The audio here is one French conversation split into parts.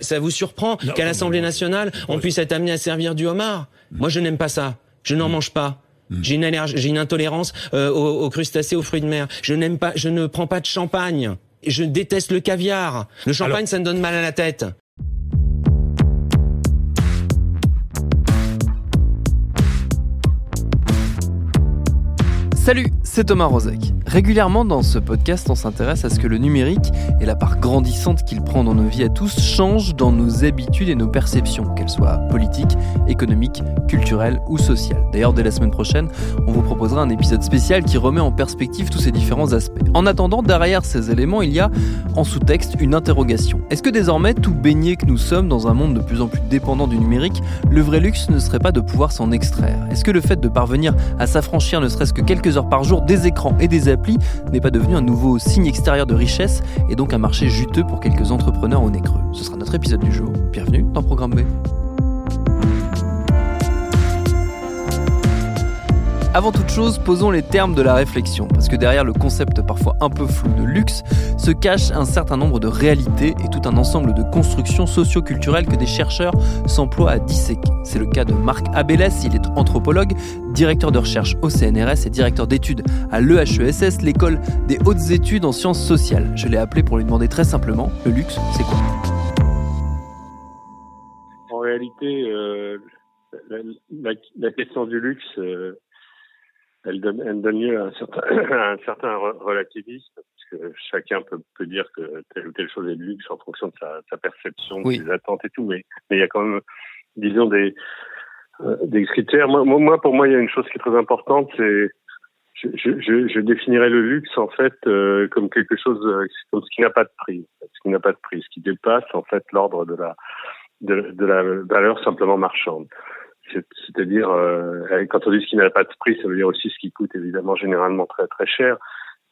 Ça vous surprend qu'à l'Assemblée nationale, on puisse être amené à servir du homard Moi, je n'aime pas ça. Je n'en mange pas. J'ai une allergie, j'ai une intolérance euh, aux, aux crustacés, aux fruits de mer. Je n'aime pas, je ne prends pas de champagne. Je déteste le caviar. Le champagne, ça me donne mal à la tête. Salut, c'est Thomas Rozek. Régulièrement dans ce podcast, on s'intéresse à ce que le numérique et la part grandissante qu'il prend dans nos vies à tous changent dans nos habitudes et nos perceptions, qu'elles soient politiques, économiques, culturelles ou sociales. D'ailleurs, dès la semaine prochaine, on vous proposera un épisode spécial qui remet en perspective tous ces différents aspects. En attendant, derrière ces éléments, il y a en sous-texte une interrogation. Est-ce que désormais, tout baigné que nous sommes dans un monde de plus en plus dépendant du numérique, le vrai luxe ne serait pas de pouvoir s'en extraire? Est-ce que le fait de parvenir à s'affranchir ne serait-ce que quelques par jour des écrans et des applis n'est pas devenu un nouveau signe extérieur de richesse et donc un marché juteux pour quelques entrepreneurs au nez creux. Ce sera notre épisode du jour. Bienvenue dans Programme B. Avant toute chose, posons les termes de la réflexion, parce que derrière le concept parfois un peu flou de luxe se cache un certain nombre de réalités et tout un ensemble de constructions socio-culturelles que des chercheurs s'emploient à disséquer. C'est le cas de Marc Abélès, il est anthropologue, directeur de recherche au CNRS et directeur d'études à l'EHESS, l'école des hautes études en sciences sociales. Je l'ai appelé pour lui demander très simplement, le luxe, c'est quoi? En réalité, euh, la, question du luxe... Euh, elle donne, elle donne lieu à un certain, un certain relativisme, parce que chacun peut, peut, dire que telle ou telle chose est de luxe en fonction de sa, sa perception, de ses attentes et tout, mais, mais il y a quand même, disons, des, euh, des critères. Moi, moi, pour moi, il y a une chose qui est très importante, c'est je, je, je, définirais le luxe en fait euh, comme quelque chose euh, comme ce qui n'a pas de prix, ce qui n'a pas de prix, ce qui dépasse en fait l'ordre de la de, de la valeur simplement marchande. C'est-à-dire, euh, quand on dit ce qui n'a pas de prix, ça veut dire aussi ce qui coûte évidemment généralement très très cher.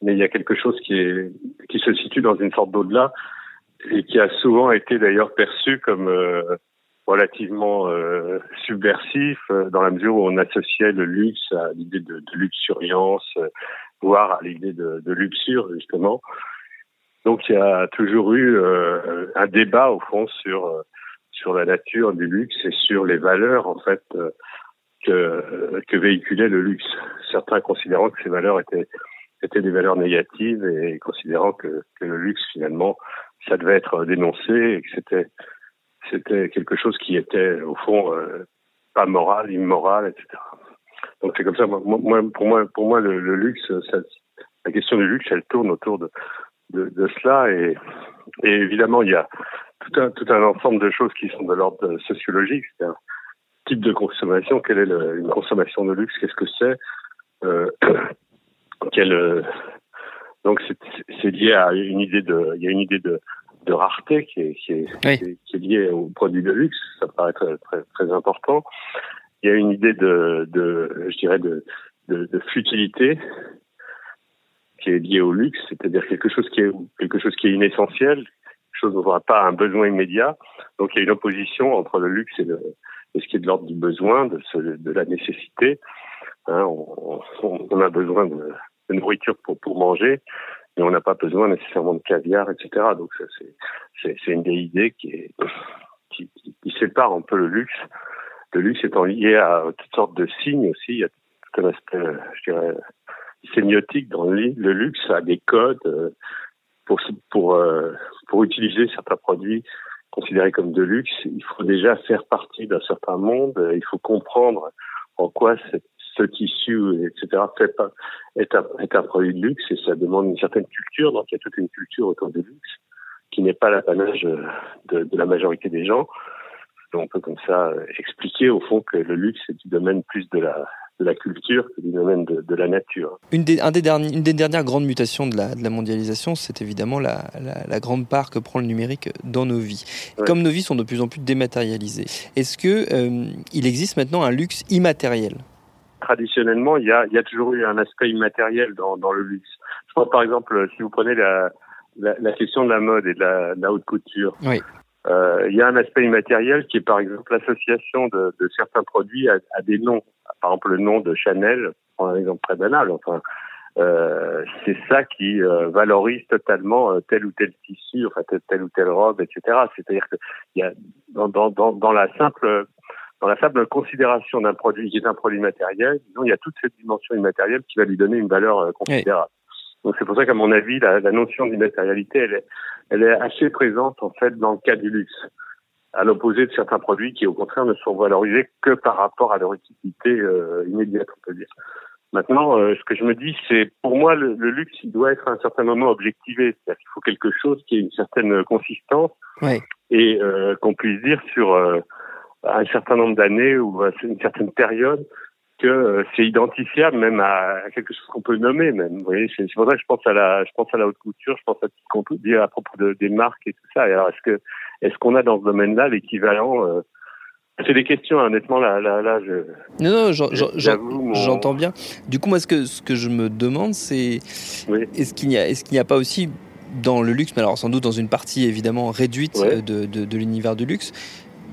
Mais il y a quelque chose qui est qui se situe dans une sorte d'au-delà et qui a souvent été d'ailleurs perçu comme euh, relativement euh, subversif euh, dans la mesure où on associait le luxe à l'idée de, de luxuriance, voire à l'idée de, de, luxure justement. Donc il y a toujours eu un débat au fond sur sur la nature du luxe et sur les valeurs en fait euh, que, véhiculait le luxe. Certains considérant que ces valeurs étaient étaient des valeurs négatives et considérant que, que le luxe finalement ça devait être dénoncé et que c'était c'était quelque chose qui était au fond euh, pas moral, immoral, etc. Donc c'est comme ça. Moi, pour moi, pour moi, le, luxe, la question du luxe, elle tourne autour de de, de cela et, et évidemment il y a tout un, tout un ensemble de choses qui sont de l'ordre sociologique. C'est un type de consommation. Quelle est le, une consommation de luxe? Qu'est-ce que c'est? Euh, quelle, euh, Donc c'est lié à une idée de, il y a une idée de, de rareté qui est, qui est, qui, est, liée aux produits de luxe. Ça paraît très, très, très important. Il y a une idée de, de je dirais, de, de, de futilité qui est liée au luxe, c'est-à-dire quelque chose qui est quelque chose qui est inessentiel, chose dont on n'a pas un besoin immédiat. Donc il y a une opposition entre le luxe et, ce qui est de l'ordre du besoin, de, la nécessité. Hein, on, a besoin de, nourriture pour, manger, mais on n'a pas besoin nécessairement de caviar, etc. Donc c'est une des idées qui, qui, sépare un peu le luxe. Le luxe étant lié à toutes sortes de signes aussi. Il y a tout un aspect, je dirais, sémiotique dans le, le luxe, a des codes. Euh, pour pour euh, pour utiliser certains produits considérés comme de luxe, il faut déjà faire partie d'un certain monde. Il faut comprendre en quoi ce tissu, etc., est, un, produit de luxe et ça demande une certaine culture. Donc, il y a toute une culture autour du luxe qui n'est pas l'apanage de, de, la majorité des gens. on peut comme ça expliquer au fond que le luxe est du domaine plus de la la culture que du domaine de, de la nature. Une des, un des derniers, une des dernières grandes mutations de la, de la mondialisation, c'est évidemment la, la, la, grande part que prend le numérique dans nos vies. Ouais. Comme nos vies sont de plus en plus dématérialisées, est-ce que euh, il existe maintenant un luxe immatériel? Traditionnellement, il y, a, il y a toujours eu un aspect immatériel dans, dans le luxe. Je pense par exemple, si vous prenez la, la, la question de la mode et de la, de la haute couture, oui. Euh, il y a un aspect immatériel qui est par exemple l'association de, de, certains produits à, à, des noms. Par exemple, le nom de Chanel, un exemple très banal. Enfin, euh, c'est ça qui euh, valorise totalement euh, tel ou tel tissu, enfin telle, ou telle robe, etc. C'est-à-dire que y a dans, dans, dans, la simple dans la simple considération d'un produit qui est un produit matériel, il y a toute cette dimension immatérielle qui va lui donner une valeur euh, considérable. Oui. Donc c'est pour ça qu'à mon avis, la, la notion d'immatérialité, elle est, elle est assez présente en fait dans le cas du luxe, à l'opposé de certains produits qui au contraire ne sont valorisés que par rapport à leur utilité euh, immédiate, on peut dire. Maintenant, euh, ce que je me dis, c'est pour moi le, le, luxe, il doit être à un certain moment objectivé, c'est-à-dire qu'il faut quelque chose qui ait une certaine consistance ouais. et euh, qu'on puisse dire sur euh, un certain nombre d'années ou une certaine période que euh, c'est identifiable même à, quelque chose qu'on peut nommer même. Vous voyez, c'est pour ça que je pense à la, je pense à la haute couture, je pense à tout ce qu'on peut dire à propos de, des marques et tout ça. Et alors, est-ce que, est-ce qu'on a dans ce domaine-là l'équivalent euh, c'est des questions, honnêtement, là, là, là, je. Non, non, j'entends mon... bien. Du coup, moi, ce que, ce que je me demande, c'est. Oui. Est-ce qu'il n'y a, est-ce qu'il n'y a pas aussi dans le luxe, mais alors sans doute dans une partie évidemment réduite ouais. de, de, de l'univers du luxe,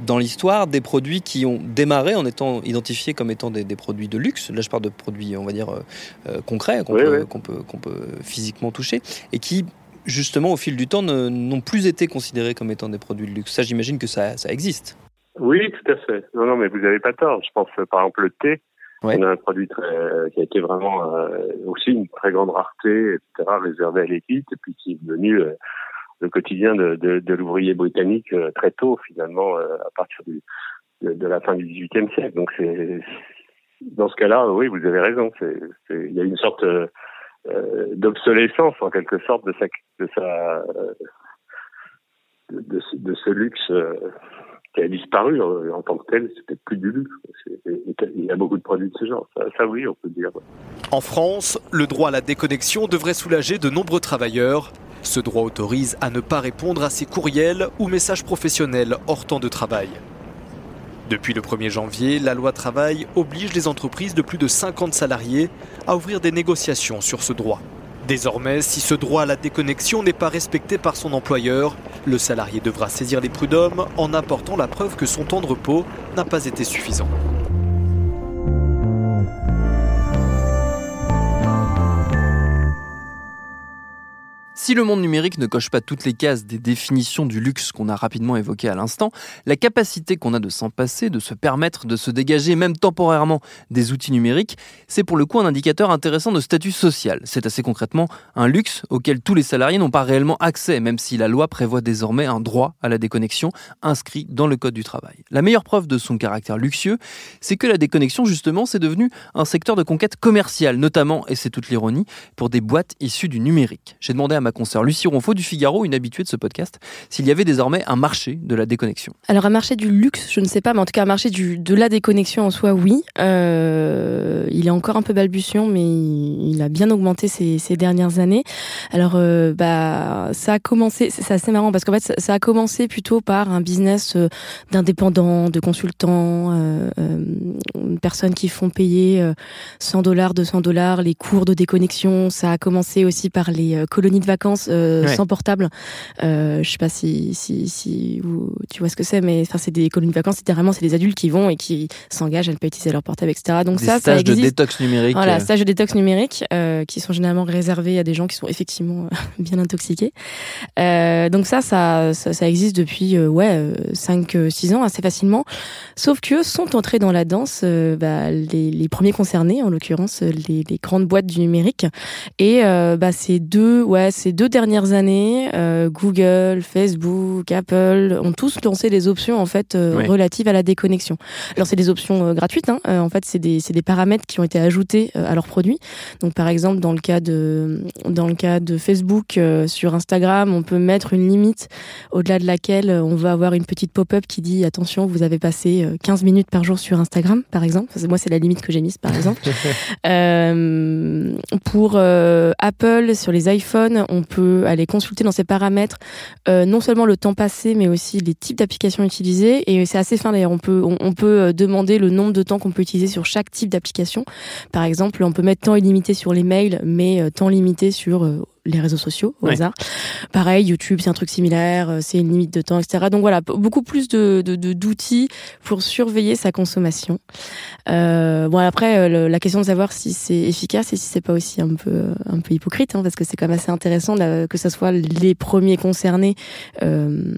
dans l'histoire des produits qui ont démarré en étant identifiés comme étant des, des produits de luxe. Là, je parle de produits, on va dire, euh, concrets, qu'on oui, peut, oui. qu'on peut, qu'on peut physiquement toucher, et qui, justement, au fil du temps, n'ont plus été considérés comme étant des produits de luxe. Ça, j'imagine que ça, ça existe. Oui, tout à fait. Non, non, mais vous n'avez pas tort. Je pense, par exemple, le thé. Ouais. On a un produit très, qui a été vraiment euh, aussi une très grande rareté, etc., réservé à l'élite, et puis qui est devenu euh, le quotidien de, l'ouvrier britannique euh, très tôt, finalement, euh, à partir de, la fin du XVIIIe siècle. Donc, c'est dans ce cas-là, oui, vous avez raison. Il y a une sorte euh, d'obsolescence, en quelque sorte, de, ce luxe qui a disparu en tant que tel, c'était plus du luxe. Il y a beaucoup de produits de ce genre. Ça, ça, oui, on peut dire. En France, le droit à la déconnexion devrait soulager de nombreux travailleurs. Ce droit autorise à ne pas répondre à ces courriels ou messages professionnels hors temps de travail. Depuis le 1er janvier, la loi travail oblige les entreprises de plus de 50 salariés à ouvrir des négociations sur ce droit. Désormais, si ce droit à la déconnexion n'est pas respecté par son employeur, le salarié devra saisir les prud'hommes en apportant la preuve que son temps de repos n'a pas été suffisant. Si le monde numérique ne coche pas toutes les cases des définitions du luxe qu'on a rapidement évoquées à l'instant, la capacité qu'on a de s'en passer, de se permettre de se dégager même temporairement des outils numériques, c'est pour le coup un indicateur intéressant de statut social. C'est assez concrètement un luxe auquel tous les salariés n'ont pas réellement accès, même si la loi prévoit désormais un droit à la déconnexion inscrit dans le Code du travail. La meilleure preuve de son caractère luxueux, c'est que la déconnexion, justement, c'est devenu un secteur de conquête commerciale, notamment, et c'est toute l'ironie, pour des boîtes issues du numérique. J'ai demandé à ma consoeur Lucie Ronfaux du Figaro, une habituée de ce podcast, s'il y avait désormais un marché de la déconnexion. Alors un marché du luxe, je ne sais pas, mais en tout cas un marché de la déconnexion en soi, oui. Euh, il est encore un peu balbutiant, mais il a bien augmenté ces, dernières années. Alors euh, bah ça a commencé, c'est assez marrant parce qu'en fait ça, a commencé plutôt par un business euh, d'indépendants, de consultants, euh, personnes qui font payer 100 dollars, 200 dollars les cours de déconnexion. Ça a commencé aussi par les colonies de vacances euh, ouais. sans portable. Euh, je sais pas si si si vous, tu vois ce que c'est, mais enfin c'est des colonies de vacances. C'est vraiment c'est des adultes qui vont et qui s'engagent à ne pas utiliser leur portable, etc. Donc des ça, stages ça existe. de détox numérique. Voilà, stages de détox numérique euh, qui sont généralement réservés à des gens qui sont effectivement bien intoxiqués. Euh, donc ça, ça, ça, ça, existe depuis euh, ouais 5 6 ans assez facilement. Sauf que sont entrés dans la danse bah, les, les, premiers concernés, en l'occurrence les, les, grandes boîtes du numérique. Et bah, ces deux ouais ces ces deux dernières années, Google, Facebook, Apple ont tous lancé des options en fait relatives à la déconnexion. Alors c'est des options gratuites. Hein. en fait, c'est des, des paramètres qui ont été ajoutés à leurs produits. Donc par exemple, dans le cas de dans le cas de Facebook sur Instagram, on peut mettre une limite au-delà de laquelle on va avoir une petite pop-up qui dit attention, vous avez passé 15 minutes par jour sur Instagram, par exemple. Moi, c'est la limite que j'ai mise, par exemple. euh, pour euh, Apple, sur les iPhones, on peut aller consulter dans ses paramètres euh, non seulement le temps passé, mais aussi les types d'applications utilisées. Et c'est assez fin d'ailleurs. On peut, on, peut euh, demander le nombre de temps qu'on peut utiliser sur chaque type d'application. Par exemple, on peut mettre temps illimité sur les mails, mais temps limité sur les réseaux sociaux au hasard. Pareil, YouTube, c'est un truc similaire, euh, c'est une limite de temps, etc. Donc voilà, beaucoup plus de d'outils pour surveiller sa consommation. Euh, bon après, euh, la question de savoir si c'est efficace et si c'est pas aussi un peu un peu hypocrite, hein, parce que c'est quand même assez intéressant que ce soit les premiers concernés. Euh,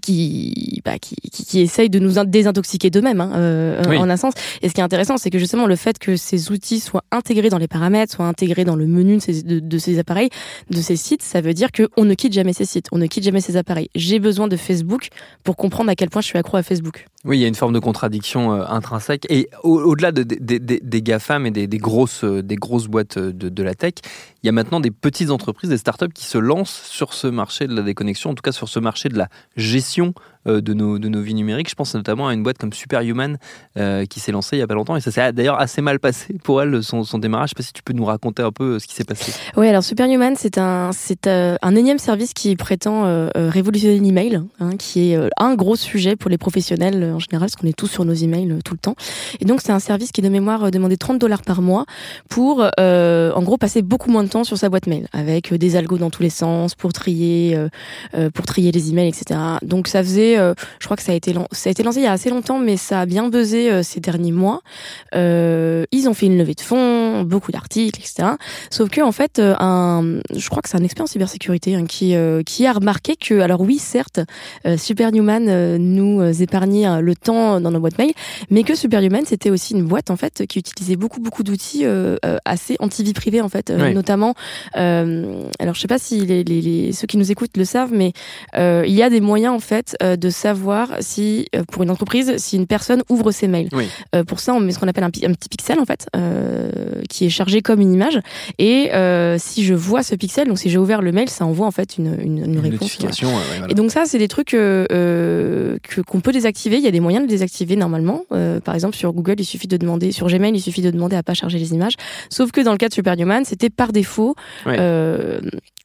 qui, bah, qui, qui, qui essayent de nous désintoxiquer d'eux-mêmes, hein, euh, en un sens. Et ce qui est intéressant, c'est que justement le fait que ces outils soient intégrés dans les paramètres, soient intégrés dans le menu de ces, de, ces appareils, de ces sites, ça veut dire qu'on ne quitte jamais ces sites, on ne quitte jamais ces appareils. J'ai besoin de Facebook pour comprendre à quel point je suis accro à Facebook. Oui, il y a une forme de contradiction euh, intrinsèque. Et au-delà de, des GAFAM et des, grosses, euh, des grosses boîtes de, de la tech, il y a maintenant des petites entreprises, des startups qui se lancent sur ce marché de la déconnexion, en tout cas sur ce marché de la gestion euh, de, nos, de nos vies numériques. Je pense notamment à une boîte comme Superhuman euh, qui s'est lancée il n'y a pas longtemps et ça s'est d'ailleurs assez mal passé pour elle, son, son démarrage. Je ne sais pas si tu peux nous raconter un peu euh, ce qui s'est passé. Oui, alors Superhuman, c'est un, c'est un énième service qui prétend révolutionner l'email, hein, qui est un gros sujet pour les professionnels en général, parce qu'on est tous sur nos emails tout le temps. Et donc, c'est un service qui, de mémoire, demandait 30 dollars par mois pour, en gros, passer beaucoup moins de temps sur sa boîte mail, avec des algos dans tous les sens, pour trier, pour trier les emails, etc. Donc, ça faisait euh, je crois que ça a été ça a été lancé il y a assez longtemps, mais ça a bien buzzé euh, ces derniers mois. Euh, ils ont fait une levée de fonds, beaucoup d'articles, etc. Sauf que en fait, un, je crois que c'est un expert en cybersécurité hein, qui qui a remarqué que, alors oui, certes, Superhuman nous épargnait le temps dans nos boîtes mail, mais que Superhuman c'était aussi une boîte en fait qui utilisait beaucoup beaucoup d'outils assez anti-vie privée en fait, notamment. alors je sais pas si les, les, les, ceux qui nous écoutent le savent, mais il y a des moyens en fait de savoir si, euh, pour une entreprise, si une personne ouvre ses mails. Euh, pour ça, on met ce qu'on appelle un, petit pixel, en fait, euh, qui est chargé comme une image. Et si je vois ce pixel, donc si j'ai ouvert le mail, ça envoie en fait une, une, réponse. Et donc ça, c'est des trucs que qu'on peut désactiver. Il y a des moyens de désactiver normalement. par exemple, sur Google, il suffit de demander, sur Gmail, il suffit de demander à pas charger les images. Sauf que dans le cas de Superhuman, c'était par défaut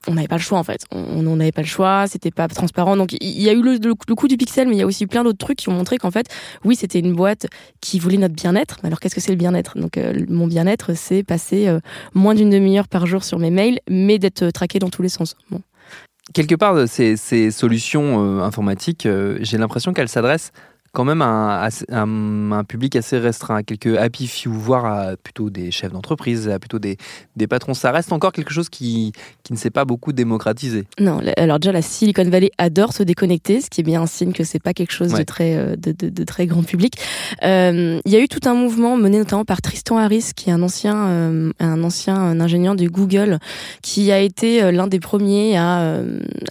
on n'avait pas le choix en fait. On n'avait pas le choix, c'était pas transparent. Donc il y a eu le, coup du pixel, mais il y a aussi plein d'autres trucs qui ont montré qu'en fait, oui, c'était une boîte qui voulait notre bien-être. Alors qu'est-ce que c'est le bien-être? Donc euh, mon bien-être, c'est passer euh, moins d'une demi-heure par jour sur mes mails, mais d'être euh, traqué dans tous les sens. Bon. Quelque part, ces solutions informatiques, j'ai l'impression qu'elles s'adressent quand même un, un, public assez restreint, à quelques happy few, voire à plutôt des chefs d'entreprise, à plutôt des, des, patrons. Ça reste encore quelque chose qui, qui ne s'est pas beaucoup démocratisé. Non, alors déjà la Silicon Valley adore se déconnecter, ce qui est bien un signe que c'est pas quelque chose de très euh, de, de, de, très grand public. Euh, il y a eu tout un mouvement mené notamment par Tristan Harris, qui est un ancien euh, un ancien ingénieur de Google, qui a été l'un des premiers à,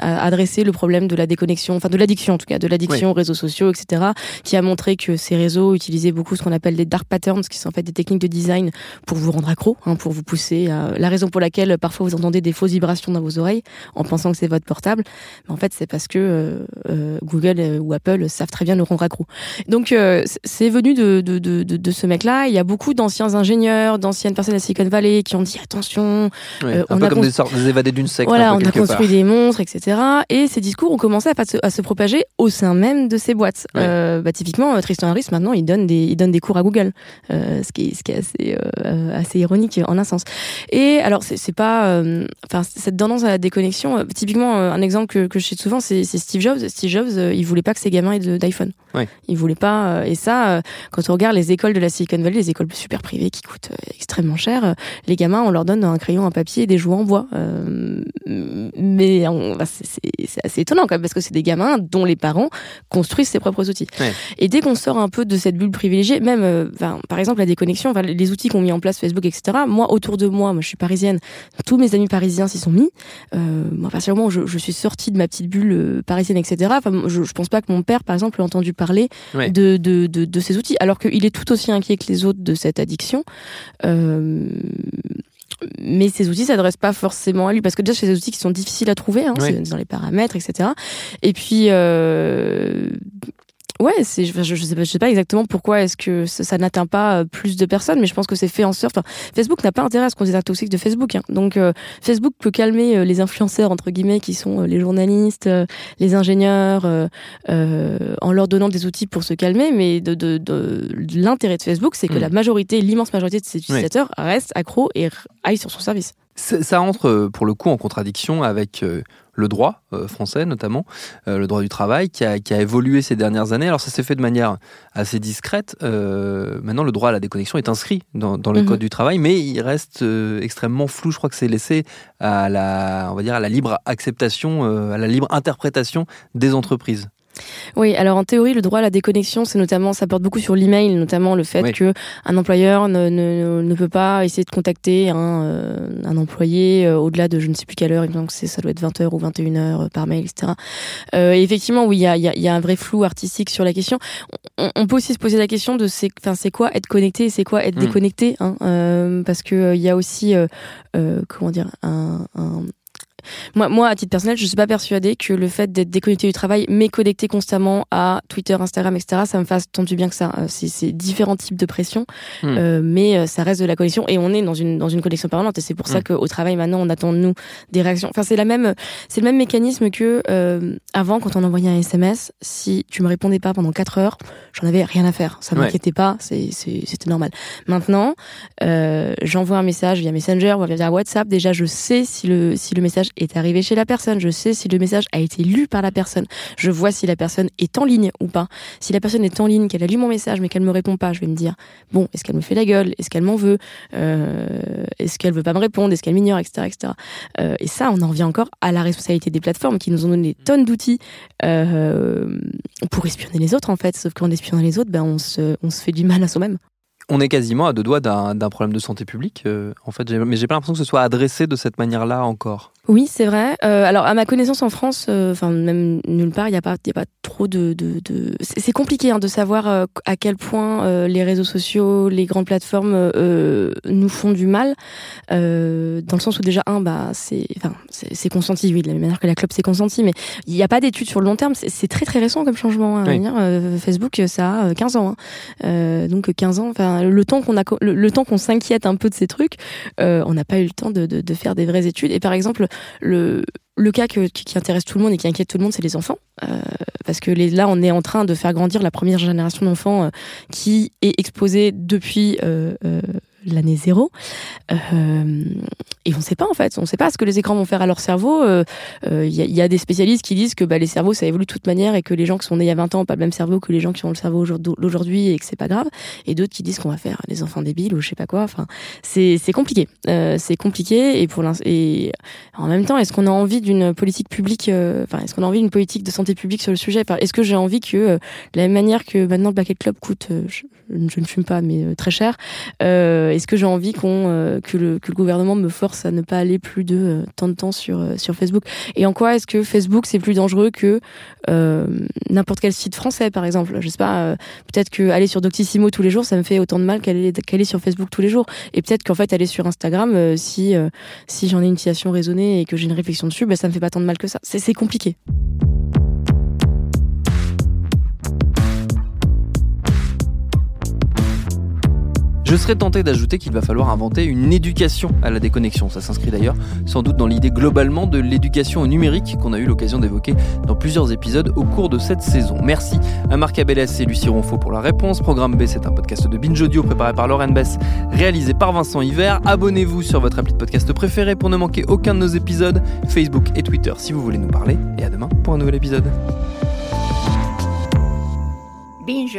à, adresser le problème de la déconnexion, enfin de l'addiction en tout cas, de l'addiction aux réseaux sociaux, etc qui a montré que ces réseaux utilisaient beaucoup ce qu'on appelle des dark patterns, qui sont en fait des techniques de design pour vous rendre accro, hein, pour vous pousser. À... La raison pour laquelle parfois vous entendez des fausses vibrations dans vos oreilles en pensant que c'est votre portable, mais en fait c'est parce que euh, euh Google euh, ou Apple savent très bien nous rendre accro. Donc euh, c'est venu de, de, de, de, ce mec-là. Il y a beaucoup d'anciens ingénieurs, d'anciennes personnes à Silicon Valley qui ont dit attention, un on peu a comme sortes, des évadés d'une secte. Voilà, on a construit des monstres, etc. Et ces discours ont commencé à se propager au sein même de ces boîtes. Bah, typiquement, euh, Tristan Harris, maintenant, il donne des, il donne des cours à Google, euh, ce, qui est, ce qui est assez, euh, assez ironique en un sens. Et alors, c'est pas, enfin, cette tendance à la déconnexion, typiquement, un exemple que, que je cite souvent, c'est Steve Jobs. Steve Jobs, il voulait pas que ses gamins aient d'iPhone. Ouais. Il voulait pas, et ça, quand on regarde les écoles de la Silicon Valley, les écoles super privées qui coûtent extrêmement cher, les gamins, on leur donne un crayon, un papier et des jouets en bois. mais bah, c'est assez étonnant quand même, parce que c'est des gamins dont les parents construisent ses propres outils. Et dès qu'on sort un peu de cette bulle privilégiée, même, euh, par exemple, la déconnexion, les outils qu'ont mis en place Facebook, etc. Moi, autour de moi, moi, je suis parisienne, tous mes amis parisiens s'y sont mis. Euh, moi, à partir du moment où je, suis sortie de ma petite bulle euh, parisienne, etc. Enfin, je, je pense pas que mon père, par exemple, ait entendu parler de, de, de, de, ces outils, alors qu'il est tout aussi inquiet que les autres de cette addiction. Euh, mais ces outils s'adressent pas forcément à lui parce que déjà c'est des outils qui sont difficiles à trouver hein, dans les paramètres etc et puis euh, Ouais, c'est, je, je, sais pas, je sais pas exactement pourquoi est-ce que ça, n'atteint pas euh, plus de personnes, mais je pense que c'est fait en sorte. Enfin, Facebook n'a pas intérêt à ce qu'on dise toxique de Facebook. Hein. Donc, euh, Facebook peut calmer euh, les influenceurs entre guillemets qui sont les journalistes, les ingénieurs, en leur donnant des outils pour se calmer. Mais de, de, de, l'intérêt de Facebook, c'est que mm. la majorité, l'immense majorité de ses utilisateurs restent accros et aillent sur son service. Ça entre pour le coup en contradiction avec le droit euh, français notamment, euh, le droit du travail, qui a, évolué ces dernières années. Alors ça s'est fait de manière assez discrète. Euh, maintenant, le droit à la déconnexion est inscrit dans, le mhm. code du travail, mais il reste extrêmement flou. Je crois que c'est laissé à la, on va dire, à la libre acceptation, à la libre interprétation des entreprises. Oui, alors en théorie, le droit à la déconnexion, c'est notamment, ça porte beaucoup sur l'email, notamment le fait que un employeur ne, ne, ne, peut pas essayer de contacter un, euh, un employé euh, au-delà de je ne sais plus quelle heure, donc ça doit être 20h ou 21h euh, par mail, etc. et effectivement, oui, il y a, y, a, y a, un vrai flou artistique sur la question. On, peut aussi se poser la question de c'est, enfin, c'est quoi être connecté et c'est quoi être hmm. déconnecté, hein, parce que il y a aussi, comment dire, un, un moi, moi, à titre personnel, je suis pas persuadée que le fait d'être déconnecté du travail, mais connecté constamment à Twitter, Instagram, etc., ça me fasse tant du bien que ça. Euh, c'est différents types de pression, hmm. euh, mais euh, ça reste de la connexion et on est dans une dans une connexion permanente et c'est pour ça hmm. qu'au travail maintenant on attend de nous des réactions. Enfin, c'est la même, c'est le même mécanisme que euh, avant quand on envoyait un SMS, si tu me répondais pas pendant 4 heures, j'en avais rien à faire, ça m'inquiétait pas, c'était normal. Maintenant, euh, j'envoie un message via Messenger ou via WhatsApp, déjà je sais si le si le message est arrivé chez la personne. Je sais si le message a été lu par la personne. Je vois si la personne est en ligne ou pas. Si la personne est en ligne, qu'elle a lu mon message mais qu'elle me répond pas, je vais me dire bon, est-ce qu'elle me fait la gueule? Est-ce qu'elle m'en veut? Euh, Est-ce qu'elle veut pas me répondre? Est-ce qu'elle m'ignore, etc., etc. Euh, et ça, on en revient encore à la responsabilité des plateformes qui nous ont donné des tonnes d'outils euh, pour espionner les autres en fait. Sauf qu'en espionnant les autres, ben on se, on se fait du mal à soi-même on est quasiment à deux doigts d'un problème de santé publique, en fait. Mais j'ai pas l'impression que ce soit adressé de cette manière-là encore. Oui, c'est vrai. Euh, alors, à ma connaissance en France, euh, enfin même nulle part, il n'y a pas, y a pas trop de. de, de... C'est compliqué hein, de savoir euh, à quel point euh, les réseaux sociaux, les grandes plateformes nous font du mal, dans le sens où déjà un, bah c'est, enfin c'est consenti, oui, de la même manière que la club c'est consenti, mais il n'y a pas d'études sur le long terme. C'est très très récent comme changement. Hein, Facebook, ça a 15 ans, hein. donc 15 ans. Enfin, le temps qu'on a, le, temps qu'on s'inquiète un peu de ces trucs, on n'a pas eu le temps de, de, de faire des vraies études. Et par exemple le, cas qui, intéresse tout le monde et qui inquiète tout le monde, c'est les enfants. Euh, parce que là, on est en train de faire grandir la première génération d'enfants euh, qui est exposée depuis euh, l'année zéro. Euh, et on ne sait pas en fait, on ne sait pas ce que les écrans vont faire à leur cerveau. Il euh, euh, y, y, a des spécialistes qui disent que bah, les cerveaux ça évolue de toute manière et que les gens qui sont nés il y a 20 ans n'ont pas le même cerveau que les gens qui ont le cerveau aujourd'hui et que c'est pas grave. Et d'autres qui disent qu'on va faire les enfants débiles ou je sais pas quoi. Enfin, c'est compliqué. c'est compliqué et pour et en même temps, est-ce qu'on a envie d'une politique publique Enfin, est-ce qu'on a envie d'une politique de santé publique sur le sujet? Est-ce que j'ai envie que de la même manière que maintenant le Bucket Club coûte, je, je, ne fume pas, mais très cher. Euh, est-ce que j'ai envie qu'on euh, que, le, que le gouvernement me force à ne pas aller plus de euh, de temps sur sur Facebook? Et en quoi est-ce que Facebook c'est plus dangereux que n'importe quel site français, par exemple? Je sais pas. peut-être que aller sur Doctissimo tous les jours, ça me fait autant de mal qu'aller qu'aller sur Facebook tous les jours. Et peut-être qu'en fait aller sur Instagram, si si j'en ai une utilisation raisonnée et que j'ai une réflexion dessus, ben ça me fait pas tant de mal que ça. C'est compliqué. Je serais tenté d'ajouter qu'il va falloir inventer une éducation à la déconnexion. Ça s'inscrit d'ailleurs sans doute dans l'idée globalement de l'éducation au numérique qu'on a eu l'occasion d'évoquer dans plusieurs épisodes au cours de cette saison. Merci à Marc Abélès et Lucie Ronfaux pour la réponse. Programme B, c'est un podcast de Binge Audio préparé par Lauren Bess, réalisé par Vincent Hiver. Abonnez-vous sur votre appli de podcast préféré pour ne manquer aucun de nos épisodes, Facebook et Twitter si vous voulez nous parler. Et à demain pour un nouvel épisode. Binge.